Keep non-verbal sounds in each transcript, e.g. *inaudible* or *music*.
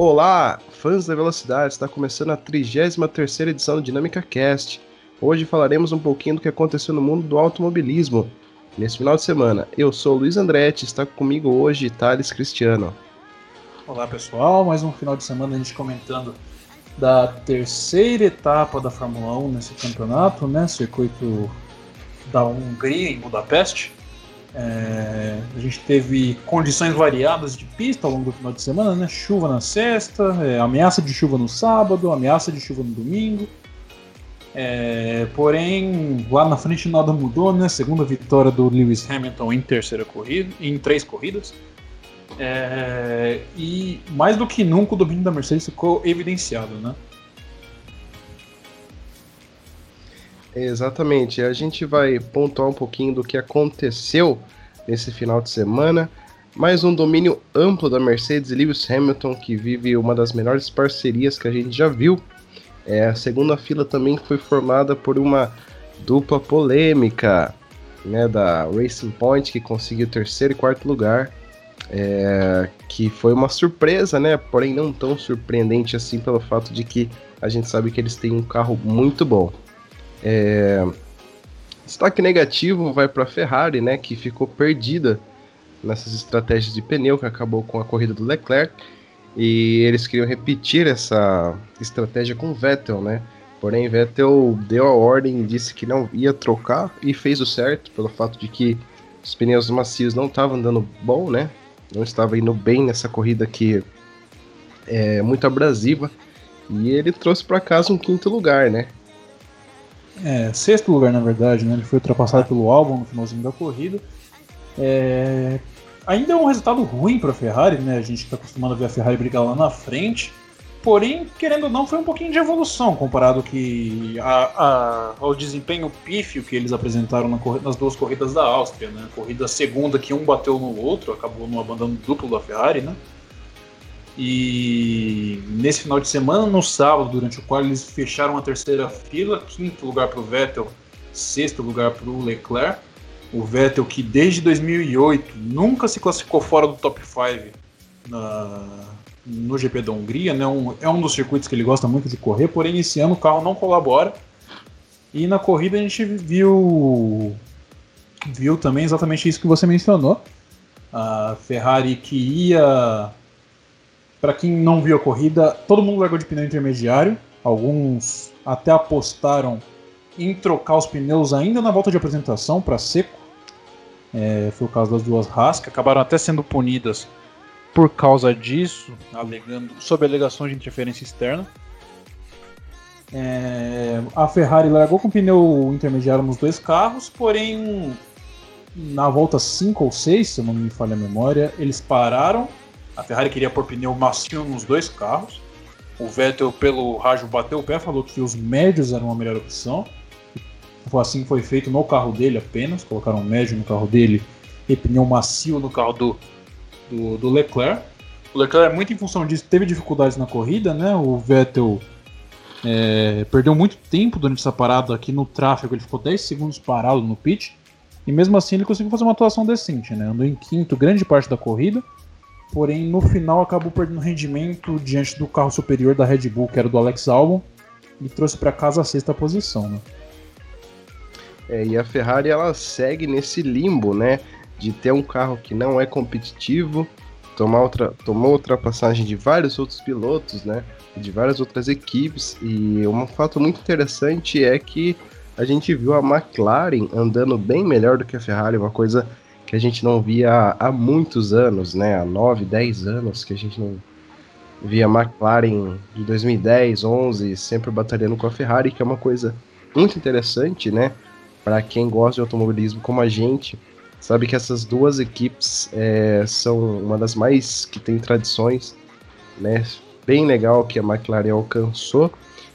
Olá, fãs da velocidade, está começando a 33 edição do Dinâmica Cast. Hoje falaremos um pouquinho do que aconteceu no mundo do automobilismo nesse final de semana. Eu sou o Luiz Andretti, está comigo hoje Thales Cristiano. Olá pessoal, mais um final de semana a gente comentando da terceira etapa da Fórmula 1 nesse campeonato, né? Circuito da Hungria em Budapeste. É, a gente teve condições variadas de pista ao longo do final de semana, né? Chuva na sexta, é, ameaça de chuva no sábado, ameaça de chuva no domingo. É, porém, lá na frente nada mudou, né? Segunda vitória do Lewis Hamilton em terceira corrida, em três corridas. É, e mais do que nunca o domínio da Mercedes ficou evidenciado, né? Exatamente. A gente vai pontuar um pouquinho do que aconteceu nesse final de semana. Mais um domínio amplo da Mercedes e Lewis Hamilton, que vive uma das melhores parcerias que a gente já viu. É, a segunda fila também foi formada por uma dupla polêmica, né, da Racing Point, que conseguiu terceiro e quarto lugar, é, que foi uma surpresa, né, porém não tão surpreendente assim pelo fato de que a gente sabe que eles têm um carro muito bom. É... Destaque negativo vai para a Ferrari, né, que ficou perdida nessas estratégias de pneu, que acabou com a corrida do Leclerc. E eles queriam repetir essa estratégia com Vettel, né? Porém, Vettel deu a ordem, disse que não ia trocar e fez o certo, pelo fato de que os pneus macios não estavam dando bom, né? Não estava indo bem nessa corrida que é muito abrasiva. E ele trouxe para casa um quinto lugar, né? É, sexto lugar, na verdade, né? Ele foi ultrapassado pelo álbum no finalzinho da corrida. É, ainda é um resultado ruim para a Ferrari, né? A gente está acostumado a ver a Ferrari brigar lá na frente. Porém, querendo ou não, foi um pouquinho de evolução comparado que a, a, ao desempenho pífio que eles apresentaram na, nas duas corridas da Áustria, né? Corrida segunda que um bateu no outro, acabou no abandono duplo da Ferrari, né? E nesse final de semana, no sábado, durante o qual eles fecharam a terceira fila, quinto lugar para o Vettel, sexto lugar para o Leclerc. O Vettel que desde 2008 nunca se classificou fora do top 5 no GP da Hungria, né? Um, é um dos circuitos que ele gosta muito de correr, porém esse ano o carro não colabora. E na corrida a gente viu viu também exatamente isso que você mencionou. A Ferrari que ia para quem não viu a corrida, todo mundo largou de pneu intermediário. Alguns até apostaram em trocar os pneus ainda na volta de apresentação para seco. É, foi o caso das duas Haas, que acabaram até sendo punidas por causa disso, alegando, sob alegação de interferência externa. É, a Ferrari largou com pneu intermediário nos dois carros, porém na volta 5 ou 6, se não me falha a memória, eles pararam a Ferrari queria pôr pneu macio nos dois carros. O Vettel, pelo rádio, bateu o pé, falou que os médios eram a melhor opção. Assim foi feito no carro dele apenas. Colocaram médio no carro dele e pneu macio no carro do, do, do Leclerc. O Leclerc, muito em função disso, teve dificuldades na corrida, né? O Vettel é, perdeu muito tempo durante essa parada aqui no tráfego. Ele ficou 10 segundos parado no pit. E mesmo assim ele conseguiu fazer uma atuação decente, né? Andou em quinto grande parte da corrida porém no final acabou perdendo rendimento diante do carro superior da Red Bull, que era do Alex Albon, e trouxe para casa a sexta posição. Né? É, e a Ferrari ela segue nesse limbo, né, de ter um carro que não é competitivo, tomar outra, tomou ultrapassagem de vários outros pilotos, né, de várias outras equipes, e um fato muito interessante é que a gente viu a McLaren andando bem melhor do que a Ferrari, uma coisa que a gente não via há muitos anos, né? Há 9, 10 anos que a gente não via McLaren de 2010, 11, sempre batalhando com a Ferrari, que é uma coisa muito interessante, né? Para quem gosta de automobilismo como a gente, sabe que essas duas equipes é, são uma das mais que tem tradições, né? Bem legal que a McLaren alcançou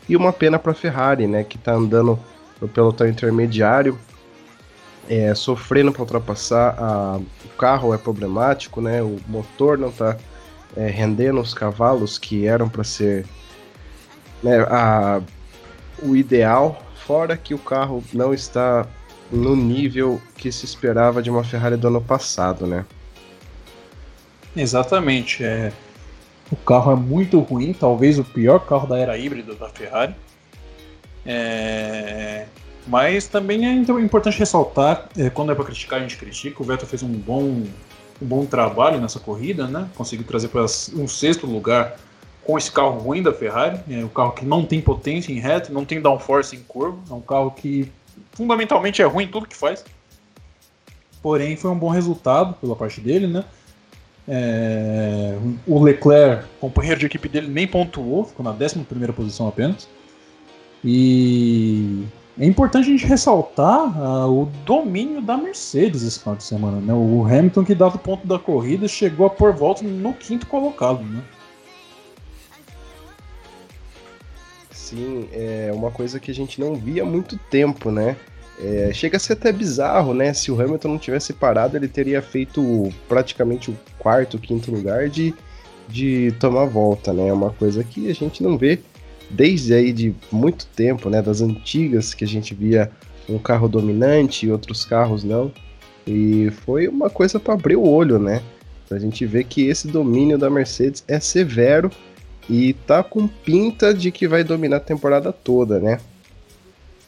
e uma pena para a Ferrari, né? Que está andando no pelotão intermediário, é, sofrendo para ultrapassar, a, o carro é problemático, né? O motor não está é, rendendo os cavalos que eram para ser né, a, o ideal, fora que o carro não está no nível que se esperava de uma Ferrari do ano passado, né? Exatamente. É. O carro é muito ruim, talvez o pior carro da era híbrida da Ferrari. É... Mas também é importante ressaltar, é, quando é para criticar, a gente critica. O Vettel fez um bom, um bom trabalho nessa corrida, né? Conseguiu trazer para um sexto lugar com esse carro ruim da Ferrari. É um carro que não tem potência em reto, não tem downforce em curva. É um carro que fundamentalmente é ruim em tudo que faz. Porém, foi um bom resultado pela parte dele, né? É, o Leclerc, companheiro de equipe dele, nem pontuou, ficou na 11 posição apenas. E é importante a gente ressaltar uh, o domínio da Mercedes esse final de semana. Né? O Hamilton, que dava o ponto da corrida, chegou a pôr volta no quinto colocado. Né? Sim, é uma coisa que a gente não via há muito tempo, né? É, chega a ser até bizarro, né? Se o Hamilton não tivesse parado, ele teria feito praticamente o quarto, quinto lugar de, de tomar volta, né? É uma coisa que a gente não vê desde aí de muito tempo, né? Das antigas que a gente via um carro dominante e outros carros não. E foi uma coisa para abrir o olho, né? Pra gente ver que esse domínio da Mercedes é severo e tá com pinta de que vai dominar a temporada toda, né?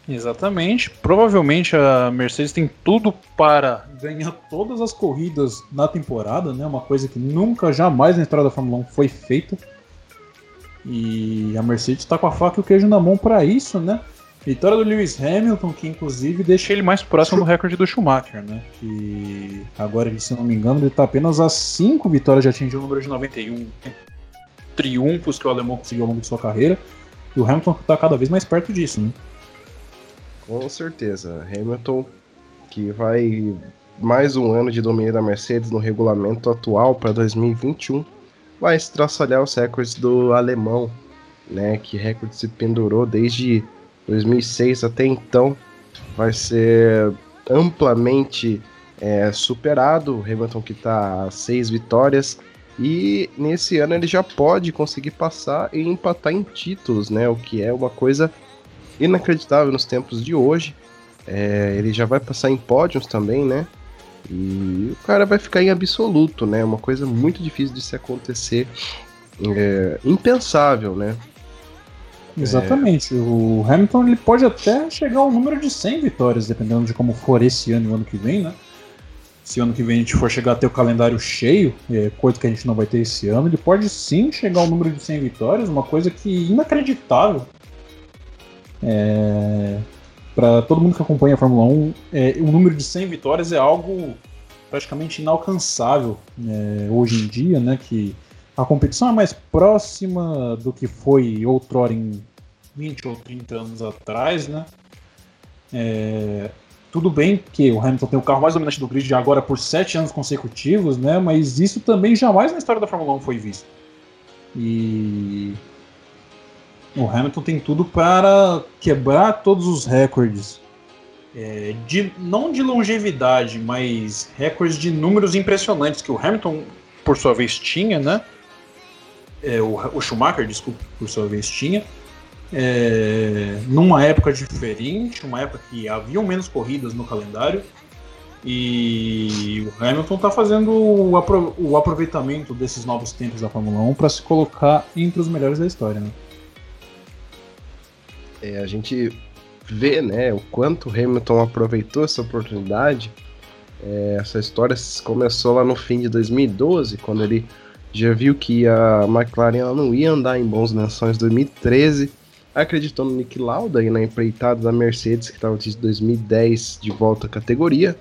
Exatamente. Provavelmente a Mercedes tem tudo para ganhar todas as corridas na temporada, né? Uma coisa que nunca, jamais na história da Fórmula 1 foi feita. E a Mercedes está com a faca e o queijo na mão para isso, né? Vitória do Lewis Hamilton, que inclusive deixa ele mais próximo do recorde do Schumacher, né? Que agora, se não me engano, ele está apenas a 5 vitórias de atingir o número de 91 triunfos que o alemão conseguiu ao longo de sua carreira. E o Hamilton está cada vez mais perto disso, né? Com certeza. Hamilton que vai mais um ano de domínio da Mercedes no regulamento atual para 2021 vai estraçalhar os recordes do alemão, né? Que recorde se pendurou desde 2006 até então. Vai ser amplamente é, superado. O Hamilton que está a seis vitórias. E nesse ano ele já pode conseguir passar e empatar em títulos, né? O que é uma coisa inacreditável nos tempos de hoje. É, ele já vai passar em pódios também, né? E o cara vai ficar em absoluto, né? Uma coisa muito difícil de se acontecer. É, impensável, né? Exatamente. É... O Hamilton ele pode até chegar ao número de 100 vitórias, dependendo de como for esse ano e o ano que vem, né? Se ano que vem a gente for chegar a ter o calendário cheio, é, coisa que a gente não vai ter esse ano, ele pode sim chegar ao número de 100 vitórias, uma coisa que inacreditável. É, para todo mundo que acompanha a Fórmula 1, é, o número de 100 vitórias é algo praticamente inalcançável é, hoje em dia, né? Que a competição é mais próxima do que foi outrora em 20 ou 30 anos atrás, né? É, tudo bem que o Hamilton tem o carro mais dominante do grid agora por sete anos consecutivos, né? Mas isso também jamais na história da Fórmula 1 foi visto. E o Hamilton tem tudo para quebrar todos os recordes. É, de, não de longevidade, mas recordes de números impressionantes que o Hamilton, por sua vez, tinha, né? É, o, o, Schumacher, desculpa, por sua vez, tinha. É, numa época diferente, uma época que haviam menos corridas no calendário. E o Hamilton está fazendo o aproveitamento desses novos tempos da Fórmula 1 para se colocar entre os melhores da história. Né? É, a gente vê né, o quanto Hamilton aproveitou essa oportunidade. É, essa história começou lá no fim de 2012, quando ele já viu que a McLaren não ia andar em bons lençóis em 2013, acreditou no Nick Lauda e na empreitada da Mercedes, que estava desde 2010 de volta à categoria.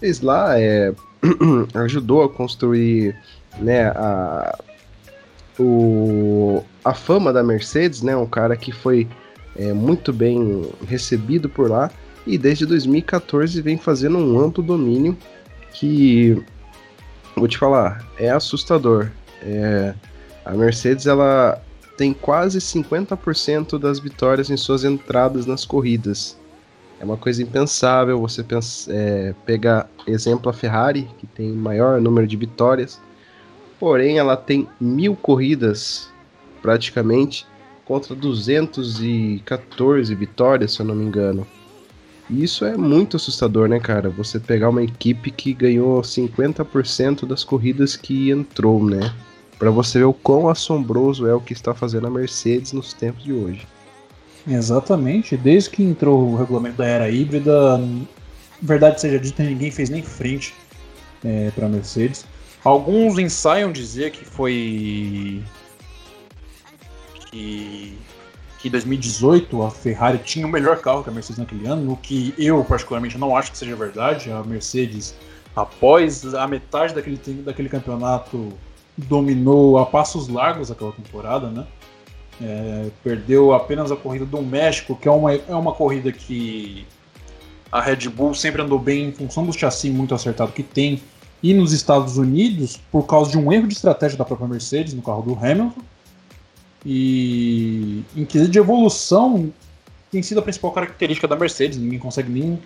Fez lá, é, *clears throat* ajudou a construir né, a, o, a fama da Mercedes, né, um cara que foi é, muito bem recebido por lá e desde 2014 vem fazendo um amplo domínio que vou te falar é assustador. É, a Mercedes ela tem quase 50% das vitórias em suas entradas nas corridas. É uma coisa impensável você pensa, é, pegar exemplo a Ferrari, que tem maior número de vitórias, porém ela tem mil corridas praticamente contra 214 vitórias, se eu não me engano. E isso é muito assustador, né, cara? Você pegar uma equipe que ganhou 50% das corridas que entrou, né? para você ver o quão assombroso é o que está fazendo a Mercedes nos tempos de hoje. Exatamente, desde que entrou o regulamento da era híbrida, verdade seja dita, ninguém fez nem frente é, para a Mercedes. Alguns ensaiam dizer que foi que que em 2018 a Ferrari tinha o melhor carro que a Mercedes naquele ano, o que eu particularmente não acho que seja verdade. A Mercedes, após a metade daquele, daquele campeonato, dominou a passos largos aquela temporada, né? É, perdeu apenas a corrida do México, que é uma, é uma corrida que a Red Bull sempre andou bem em função do chassi muito acertado que tem. E nos Estados Unidos, por causa de um erro de estratégia da própria Mercedes no carro do Hamilton, e em quesito de evolução, tem sido a principal característica da Mercedes. Ninguém consegue nem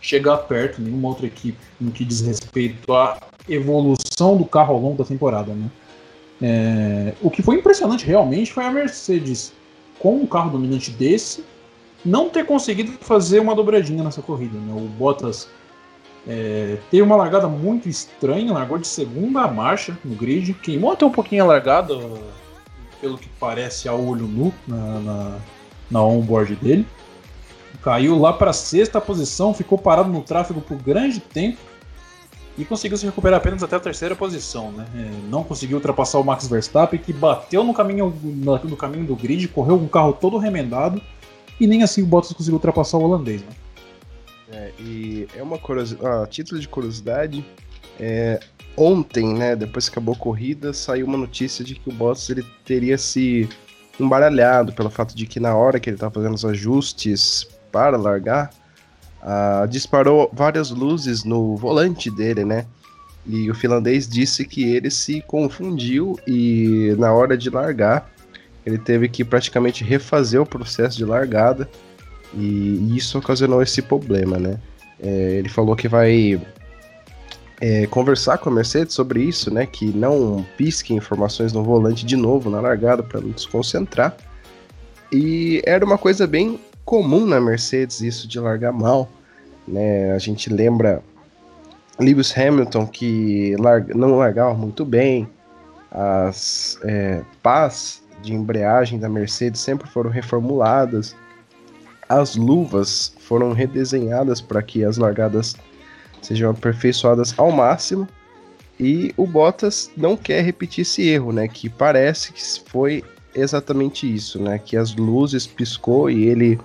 chegar perto, nenhuma outra equipe, no que diz respeito à evolução do carro ao longo da temporada. Né? É, o que foi impressionante realmente foi a Mercedes, com um carro dominante desse, não ter conseguido fazer uma dobradinha nessa corrida. Né? O Bottas é, teve uma largada muito estranha, largou de segunda marcha no grid, queimou até um pouquinho a largada pelo que parece, a olho nu na, na, na onboard dele. Caiu lá para a sexta posição, ficou parado no tráfego por grande tempo e conseguiu se recuperar apenas até a terceira posição. Né? É, não conseguiu ultrapassar o Max Verstappen, que bateu no caminho, no, caminho do grid, correu com o carro todo remendado e nem assim o Bottas conseguiu ultrapassar o holandês. Né? É, e é uma curiosidade, ah, título de curiosidade, é, ontem, né, depois que acabou a corrida, saiu uma notícia de que o Bottas ele teria se embaralhado pelo fato de que na hora que ele estava fazendo os ajustes para largar, uh, disparou várias luzes no volante dele, né? E o finlandês disse que ele se confundiu e na hora de largar ele teve que praticamente refazer o processo de largada e isso ocasionou esse problema, né? É, ele falou que vai é, conversar com a Mercedes sobre isso, né? Que não pisque informações no volante de novo na largada para não desconcentrar. E era uma coisa bem comum na Mercedes isso de largar mal, né? A gente lembra Lewis Hamilton que larga, não largava muito bem, as é, pás de embreagem da Mercedes sempre foram reformuladas, as luvas foram redesenhadas para que as largadas sejam aperfeiçoadas ao máximo. E o Bottas não quer repetir esse erro, né? Que parece que foi exatamente isso, né? Que as luzes piscou e ele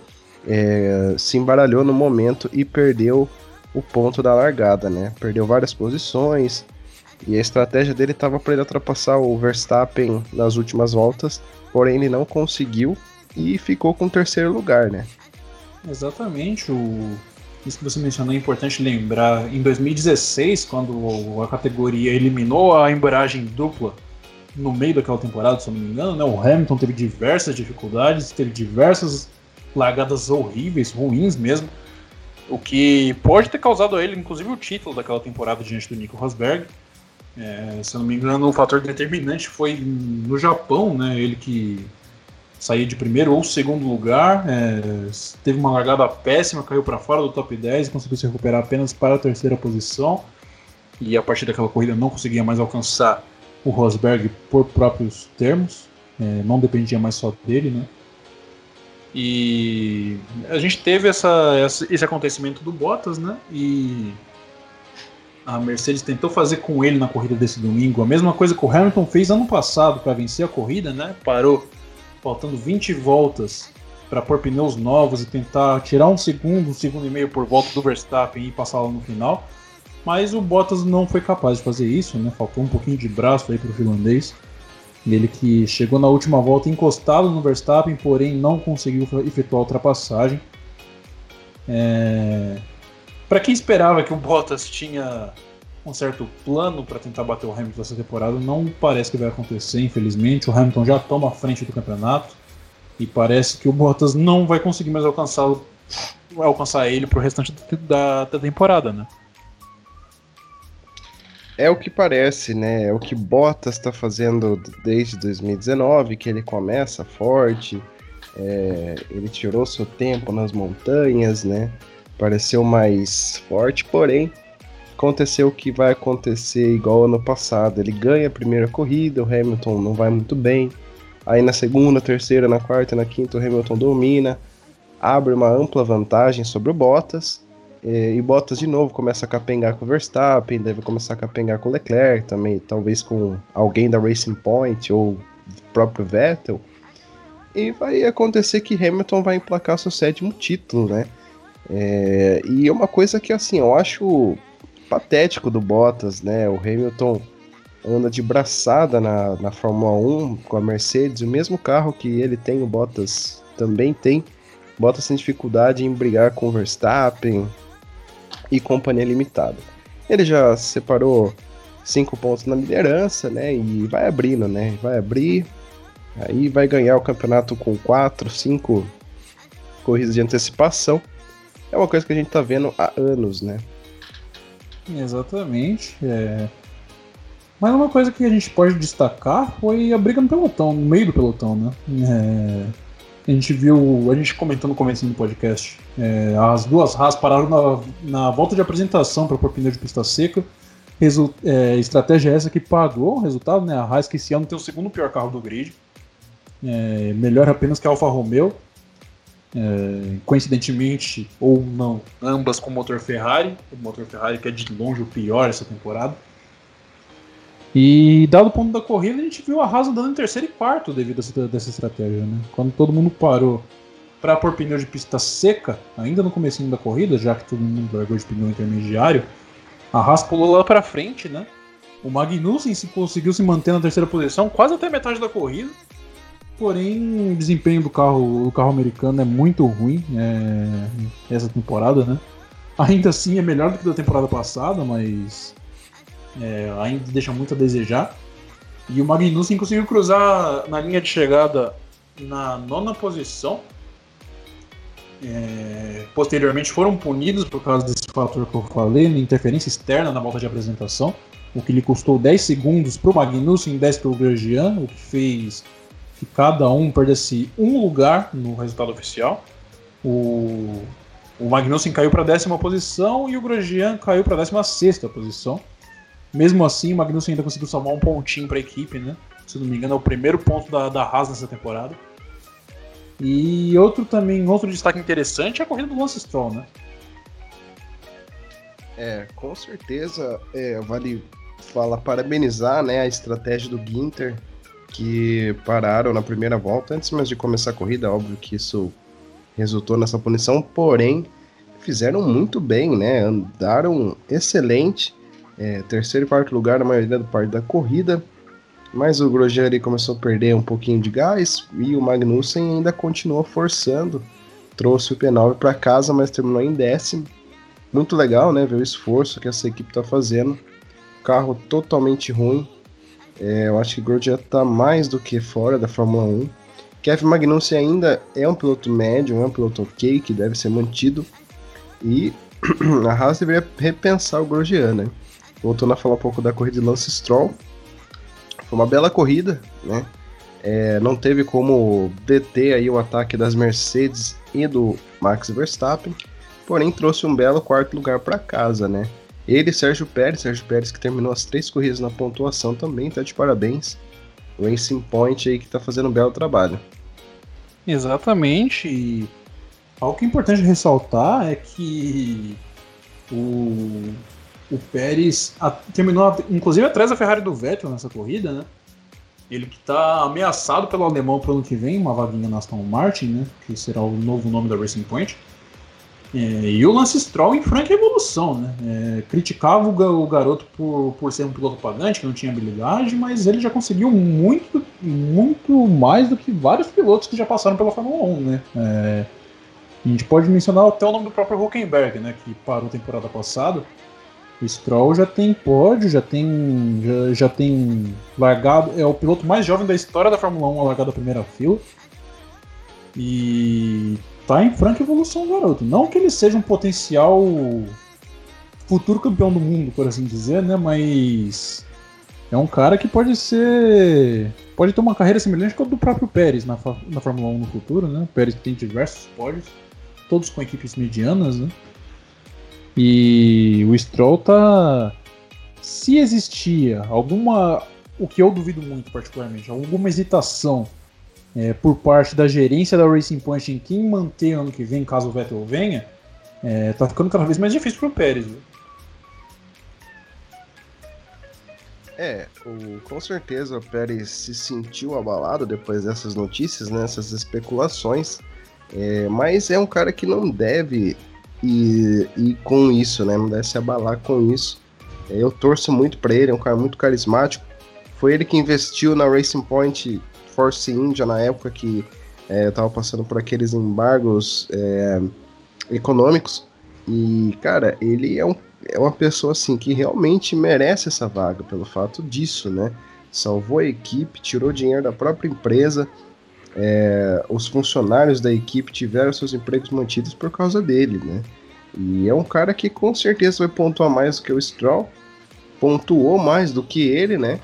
é, se embaralhou no momento e perdeu o ponto da largada, né? Perdeu várias posições e a estratégia dele estava para ele ultrapassar o Verstappen nas últimas voltas, porém ele não conseguiu e ficou com o terceiro lugar, né? Exatamente, o isso que você mencionou é importante lembrar. Em 2016, quando a categoria eliminou a embreagem dupla no meio daquela temporada, se eu não me engano, né, o Hamilton teve diversas dificuldades, teve diversas largadas horríveis, ruins mesmo, o que pode ter causado a ele, inclusive, o título daquela temporada diante do Nico Rosberg. É, se eu não me engano, o fator determinante foi no Japão, né, ele que sair de primeiro ou segundo lugar. É, teve uma largada péssima, caiu para fora do top 10 e conseguiu se recuperar apenas para a terceira posição. E a partir daquela corrida não conseguia mais alcançar o Rosberg por próprios termos, é, não dependia mais só dele, né? E a gente teve essa, esse acontecimento do Bottas, né? E a Mercedes tentou fazer com ele na corrida desse domingo a mesma coisa que o Hamilton fez ano passado para vencer a corrida, né? Parou faltando 20 voltas para pôr pneus novos e tentar tirar um segundo, um segundo e meio por volta do Verstappen e passá lo no final. Mas o Bottas não foi capaz de fazer isso, né? Faltou um pouquinho de braço aí para o finlandês. Ele que chegou na última volta encostado no Verstappen, porém não conseguiu efetuar a ultrapassagem. É... Para quem esperava que o Bottas tinha um certo plano para tentar bater o Hamilton essa temporada. Não parece que vai acontecer, infelizmente. O Hamilton já toma a frente do campeonato e parece que o Bottas não vai conseguir mais alcançar, alcançar ele pro restante da, da temporada, né? É o que parece, né? É o que Bottas está fazendo desde 2019, que ele começa forte, é, ele tirou seu tempo nas montanhas, né? Pareceu mais forte, porém aconteceu o que vai acontecer igual ano passado. Ele ganha a primeira corrida, o Hamilton não vai muito bem. Aí na segunda, terceira, na quarta, na quinta, o Hamilton domina, abre uma ampla vantagem sobre o Bottas. E, e Bottas de novo começa a capengar com o Verstappen, deve começar a capengar com o Leclerc também, talvez com alguém da Racing Point ou o próprio Vettel. E vai acontecer que Hamilton vai emplacar seu sétimo título, né? É, e é uma coisa que assim, eu acho patético do Bottas, né? O Hamilton anda de braçada na, na Fórmula 1 com a Mercedes, o mesmo carro que ele tem, o Bottas também tem. Bottas tem dificuldade em brigar com o Verstappen e companhia limitada. Ele já separou cinco pontos na liderança, né? E vai abrindo, né? Vai abrir, aí vai ganhar o campeonato com quatro, cinco corridas de antecipação. É uma coisa que a gente tá vendo há anos, né? Exatamente. É... Mas uma coisa que a gente pode destacar foi a briga no pelotão, no meio do pelotão, né? É... A gente viu, a gente comentou no começo do podcast, é... as duas Haas pararam na, na volta de apresentação para pôr pneu de pista seca. Resu... É, estratégia essa que pagou o resultado, né? A Haas que esse ano tem o segundo pior carro do grid. É... melhor apenas que a Alfa Romeo. É, coincidentemente ou não, ambas com motor Ferrari, o motor Ferrari que é de longe o pior essa temporada. E dado o ponto da corrida, a gente viu a Haas andando em terceiro e quarto devido a essa, dessa estratégia, né? Quando todo mundo parou para pôr pneu de pista seca, ainda no começo da corrida, já que todo mundo largou de pneu intermediário, a Haas pulou lá para frente, né? O Magnussen se conseguiu se manter na terceira posição, quase até metade da corrida. Porém, o desempenho do carro, do carro americano é muito ruim é, essa temporada, né? Ainda assim é melhor do que da temporada passada, mas é, ainda deixa muito a desejar. E o Magnussen conseguiu cruzar na linha de chegada na nona posição. É, posteriormente foram punidos por causa desse fator que eu falei, interferência externa na volta de apresentação, o que lhe custou 10 segundos para o Magnussen e 10 para o Grosjean, o que fez que cada um perdesse um lugar no resultado oficial. O, o Magnussen caiu para a décima posição e o Grosjean caiu para a décima sexta posição. Mesmo assim, o Magnussen ainda conseguiu salvar um pontinho para a equipe, né? Se não me engano, é o primeiro ponto da, da Haas nessa temporada. E outro também, outro destaque interessante é a corrida do Lance Stroll, né? É, com certeza é, vale falar, parabenizar né, a estratégia do Ginter, que pararam na primeira volta, antes mesmo de começar a corrida, óbvio que isso resultou nessa punição, porém fizeram muito bem, né? Andaram excelente é, terceiro e quarto lugar na maioria do parte da corrida. Mas o Grosjean começou a perder um pouquinho de gás e o Magnussen ainda continuou forçando. Trouxe o P9 para casa, mas terminou em décimo. Muito legal, né? Ver o esforço que essa equipe está fazendo. Carro totalmente ruim. É, eu acho que Grosjean está mais do que fora da Fórmula 1. Kevin Magnussen ainda é um piloto médio, é um piloto ok, que deve ser mantido. E *clears throat* a Haas deveria repensar o Grosjean, né? voltando a falar um pouco da corrida de Lance Stroll. Foi uma bela corrida, né? É, não teve como deter aí o ataque das Mercedes e do Max Verstappen, porém trouxe um belo quarto lugar para casa, né? Ele Sérgio Pérez, Sérgio Pérez que terminou as três corridas na pontuação também, tá de parabéns. O Racing Point aí que tá fazendo um belo trabalho. Exatamente, e algo que é importante ressaltar é que o o Pérez a, terminou, inclusive, atrás da Ferrari do Vettel nessa corrida, né? Ele que está ameaçado pelo alemão para o ano que vem, uma vaguinha na Aston Martin, né? Que será o novo nome da Racing Point. É, e o Lance Stroll em franca evolução, né? É, criticava o, garoto por, por ser um piloto pagante, que não tinha habilidade, mas ele já conseguiu muito, muito mais do que vários pilotos que já passaram pela Fórmula 1, né? É, a gente pode mencionar até o nome do próprio Huckenberg, né? Que parou temporada passada. O Stroll já tem pódio, já tem, já, já tem largado, é o piloto mais jovem da história da Fórmula 1 a largar da primeira fila. E tá em franca evolução, garoto. Não que ele seja um potencial futuro campeão do mundo, por assim dizer, né? Mas é um cara que pode ser. Pode ter uma carreira semelhante com a do próprio Pérez na, na Fórmula 1 no futuro, né? O Pérez tem diversos pódios, todos com equipes medianas, né? E o Stroll tá. Se existia alguma. O que eu duvido muito, particularmente, alguma hesitação é, por parte da gerência da Racing Point em quem manter ano que vem, caso o Vettel venha, é, tá ficando cada vez mais difícil pro Pérez. Viu? É, o, com certeza o Pérez se sentiu abalado depois dessas notícias, né, especulações, é, mas é um cara que não deve ir, ir, com isso, né, não deve se abalar com isso. É, eu torço muito para ele, é um cara muito carismático. Foi ele que investiu na Racing Point Force India na época que é, tava passando por aqueles embargos é, econômicos. E, cara, ele é um é uma pessoa assim que realmente merece essa vaga pelo fato disso, né? Salvou a equipe, tirou dinheiro da própria empresa. É, os funcionários da equipe tiveram seus empregos mantidos por causa dele, né? E é um cara que com certeza vai pontuar mais do que o Stroll, pontuou mais do que ele, né?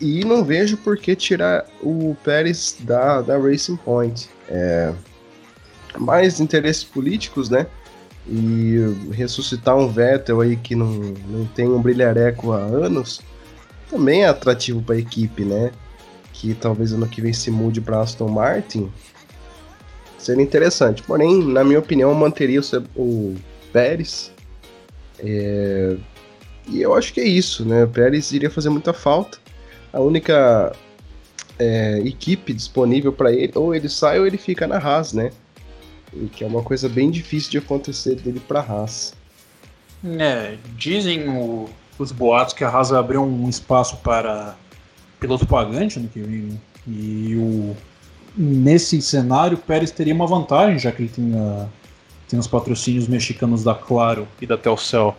E não vejo por que tirar o Pérez da, da Racing Point. É, mais interesses políticos, né? e ressuscitar um Vettel aí que não, não tem um brilhareco há anos, também é atrativo para a equipe, né? Que talvez ano que vem se mude para Aston Martin. Seria interessante. Porém, na minha opinião, manteria o, o Pérez. É... E eu acho que é isso, né? O Pérez iria fazer muita falta. A única é, equipe disponível para ele, ou ele sai ou ele fica na Haas, né? E que é uma coisa bem difícil de acontecer dele pra Haas. É, dizem o, os boatos que a Haas abriu um espaço para piloto pagante no que vem. Né? E o, nesse cenário, o Pérez teria uma vantagem, já que ele tinha, tem os patrocínios mexicanos da Claro e da Telcel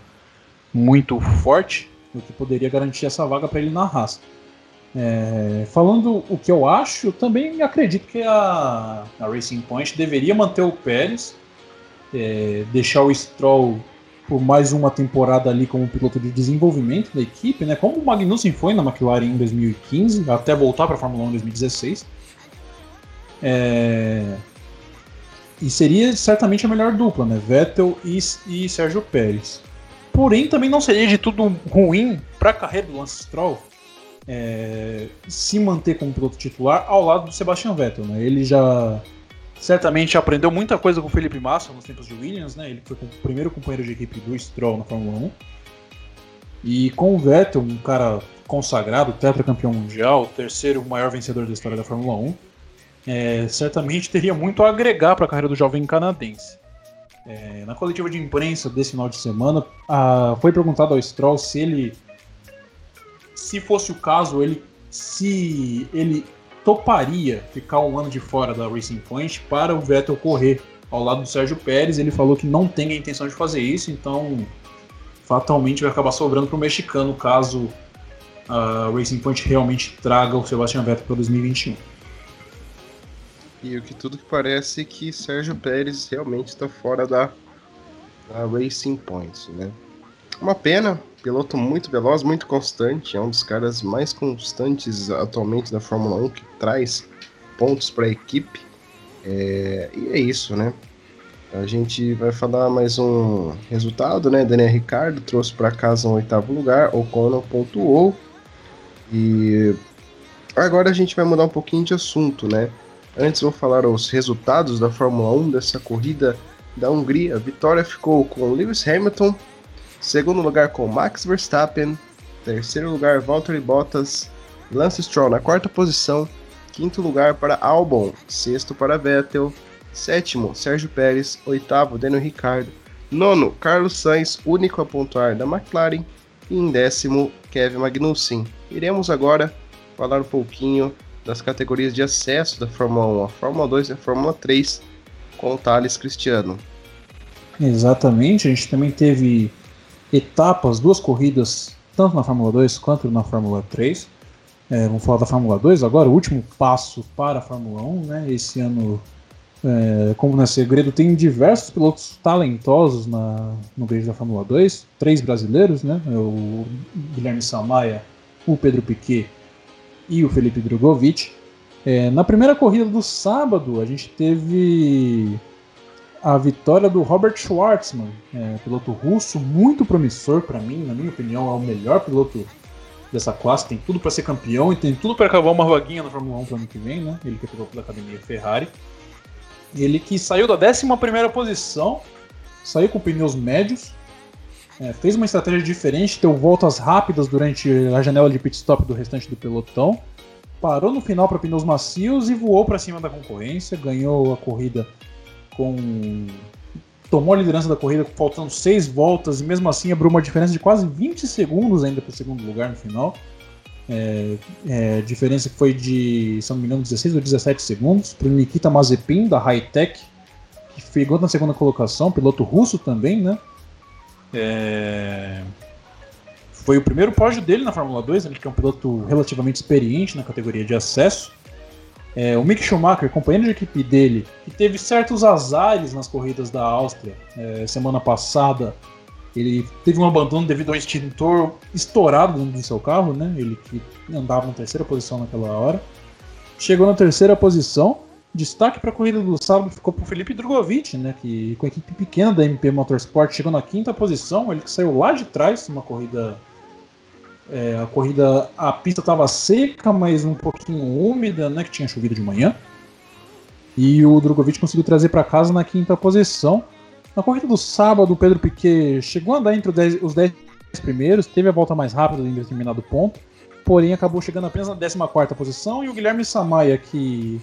muito forte, o que poderia garantir essa vaga para ele na Haas. É, falando o que eu acho, eu também acredito que a, a Racing Point deveria manter o Pérez, é, deixar o Stroll por mais uma temporada ali como piloto de desenvolvimento da equipe, né? Como o Magnussen foi na McLaren em 2015, até voltar para a Fórmula 1 em 2016. É, e seria certamente a melhor dupla, né? Vettel e, e Sérgio Pérez. Porém, também não seria de tudo ruim para a carreira do Lance Stroll é, se manter como piloto titular ao lado do Sebastian Vettel. Né? Ele já certamente aprendeu muita coisa com o Felipe Massa nos tempos de Williams, né? ele foi o primeiro companheiro de equipe do Stroll na Fórmula 1. E com o Vettel, um cara consagrado, tetracampeão mundial, terceiro maior vencedor da história da Fórmula 1, é, certamente teria muito a agregar para a carreira do jovem canadense. É, na coletiva de imprensa desse final de semana, a, foi perguntado ao Stroll se ele se fosse o caso, ele se ele toparia ficar um ano de fora da Racing Point para o Vettel correr ao lado do Sérgio Pérez. Ele falou que não tem a intenção de fazer isso, então fatalmente vai acabar sobrando para o mexicano caso a Racing Point realmente traga o Sebastian Vettel para 2021. E o que tudo que parece é que Sérgio Pérez realmente está fora da, da Racing Point, né? Uma pena, piloto muito veloz, muito constante, é um dos caras mais constantes atualmente da Fórmula 1 que traz pontos para a equipe. É, e é isso, né? A gente vai falar mais um resultado, né? Daniel Ricardo trouxe para casa um oitavo lugar, o Ocon pontuou. E agora a gente vai mudar um pouquinho de assunto, né? Antes vou falar os resultados da Fórmula 1 dessa corrida da Hungria. A vitória ficou com Lewis Hamilton Segundo lugar com Max Verstappen. Terceiro lugar Valtteri Bottas. Lance Stroll na quarta posição. Quinto lugar para Albon. Sexto para Vettel. Sétimo, Sérgio Pérez. Oitavo, Daniel Ricciardo. Nono, Carlos Sainz, único a pontuar da McLaren. E em décimo, Kevin Magnussen. Iremos agora falar um pouquinho das categorias de acesso da Fórmula 1, a Fórmula 2 e a Fórmula 3, com o Thales Cristiano. Exatamente, a gente também teve etapas, duas corridas, tanto na Fórmula 2 quanto na Fórmula 3. É, vamos falar da Fórmula 2 agora, o último passo para a Fórmula 1, né? Esse ano, é, como não é segredo, tem diversos pilotos talentosos na, no grid da Fórmula 2, três brasileiros, né? É o Guilherme Samaia, o Pedro Piquet e o Felipe Drogovic. É, na primeira corrida do sábado, a gente teve a vitória do Robert Schwartzman, é, piloto russo, muito promissor para mim, na minha opinião, é o melhor piloto dessa classe, tem tudo para ser campeão e tem tudo para acabar uma vaguinha na Fórmula 1 para ano que vem, né? Ele que é piloto da academia Ferrari. Ele que saiu da 11 posição, saiu com pneus médios, é, fez uma estratégia diferente, deu voltas rápidas durante a janela de pit stop do restante do pelotão, parou no final para pneus macios e voou para cima da concorrência, ganhou a corrida com tomou a liderança da corrida faltando seis voltas e mesmo assim abriu uma diferença de quase 20 segundos ainda para o segundo lugar no final. É, é, diferença que foi de, se não me engano, 16 ou 17 segundos para o Nikita Mazepin da Hightech, que chegou na segunda colocação, piloto russo também, né? É... Foi o primeiro pódio dele na Fórmula 2, ele que é um piloto relativamente experiente na categoria de acesso. É, o Mick Schumacher, companheiro de equipe dele, que teve certos azares nas corridas da Áustria é, semana passada, ele teve um abandono devido ao extintor estourado dentro do seu carro, né? Ele que andava na terceira posição naquela hora. Chegou na terceira posição. Destaque para a corrida do sábado ficou para o Felipe Drogovic, né? Que com a equipe pequena da MP Motorsport chegou na quinta posição. Ele que saiu lá de trás, uma corrida é, a corrida, a pista estava seca, mas um pouquinho úmida, né? Que tinha chovido de manhã. E o Drogovic conseguiu trazer para casa na quinta posição. Na corrida do sábado, o Pedro Piquet chegou a andar entre os 10 primeiros, teve a volta mais rápida em determinado ponto, porém acabou chegando apenas na 14 posição. E o Guilherme Samaia, que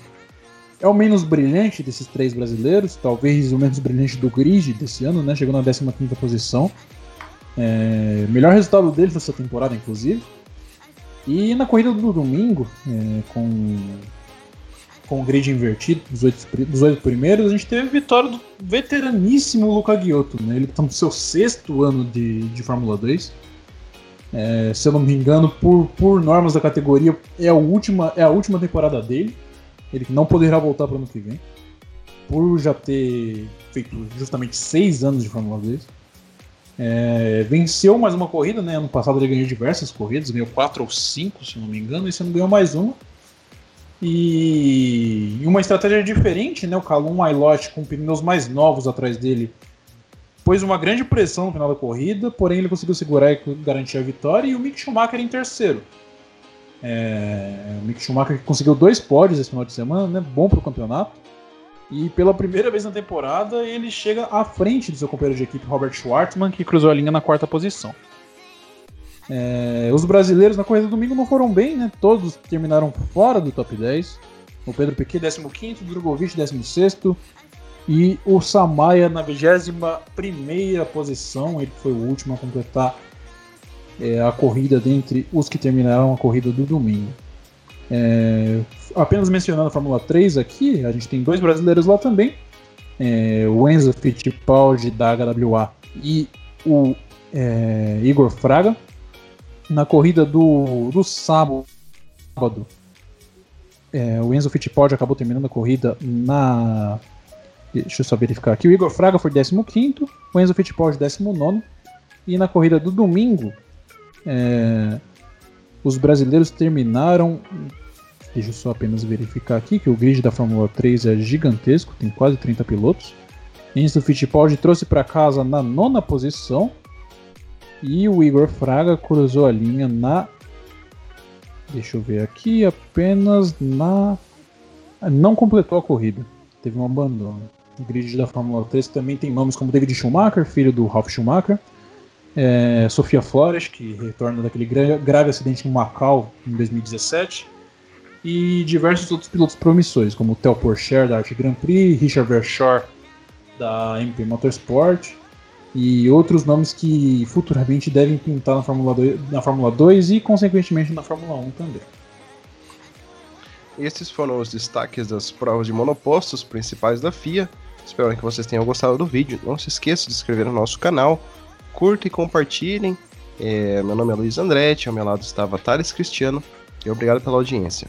é o menos brilhante desses três brasileiros, talvez o menos brilhante do grid desse ano, né? Chegou na 15 posição. É, melhor resultado deles dessa temporada, inclusive. E na corrida do domingo, é, com, com o grid invertido dos oito, dos oito primeiros, a gente teve a vitória do veteraníssimo Luca Giotto. Né? Ele está no seu sexto ano de, de Fórmula 2. É, se eu não me engano, por, por normas da categoria, é a, última, é a última temporada dele. Ele não poderá voltar para o ano que vem. Por já ter feito justamente seis anos de Fórmula 2. É, venceu mais uma corrida, né? Ano passado ele ganhou diversas corridas, ganhou quatro ou cinco, se não me engano, e esse ano ganhou mais uma. E uma estratégia diferente, né? O Calum Ailot com pneus mais novos atrás dele pôs uma grande pressão no final da corrida, porém ele conseguiu segurar e garantir a vitória. E o Mick Schumacher em terceiro. É, o Mick Schumacher conseguiu dois pódios esse final de semana, né? Bom para o campeonato. E pela primeira vez na temporada, ele chega à frente do seu companheiro de equipe, Robert Schwartzman, que cruzou a linha na quarta posição. É, os brasileiros na corrida do domingo não foram bem, né? Todos terminaram fora do top 10. O Pedro Piquet, 15, o Drogovic, 16 e o Samaia na 21 posição. Ele foi o último a completar é, a corrida dentre os que terminaram a corrida do domingo. É, apenas mencionando a Fórmula 3 aqui, a gente tem dois brasileiros lá também. É, o Enzo Fittipaldi da HWA e o é, Igor Fraga. Na corrida do, do sábado, é, o Enzo Fittipaldi acabou terminando a corrida na. Deixa eu só verificar aqui. O Igor Fraga foi 15, o Enzo Fittipaldi 19. E na corrida do domingo, é, os brasileiros terminaram. Deixa eu só apenas verificar aqui que o grid da Fórmula 3 é gigantesco, tem quase 30 pilotos. Enzo Fittipaldi trouxe para casa na nona posição. E o Igor Fraga cruzou a linha na. Deixa eu ver aqui, apenas na. Não completou a corrida, teve um abandono. O grid da Fórmula 3 também tem nomes como David Schumacher, filho do Ralf Schumacher, é, Sofia Flores, que retorna daquele grave acidente em Macau em 2017, e diversos outros pilotos promissores, como Theo Porcher da Arte Grand Prix, Richard Verschoor da MP Motorsport, e outros nomes que futuramente devem pintar na Fórmula 2, na Fórmula 2 e, consequentemente, na Fórmula 1 também. Esses foram os destaques das provas de monopostos principais da FIA. Espero que vocês tenham gostado do vídeo. Não se esqueça de se inscrever no nosso canal curtam e compartilhem. É, meu nome é Luiz Andretti, ao meu lado estava Thales Cristiano e obrigado pela audiência.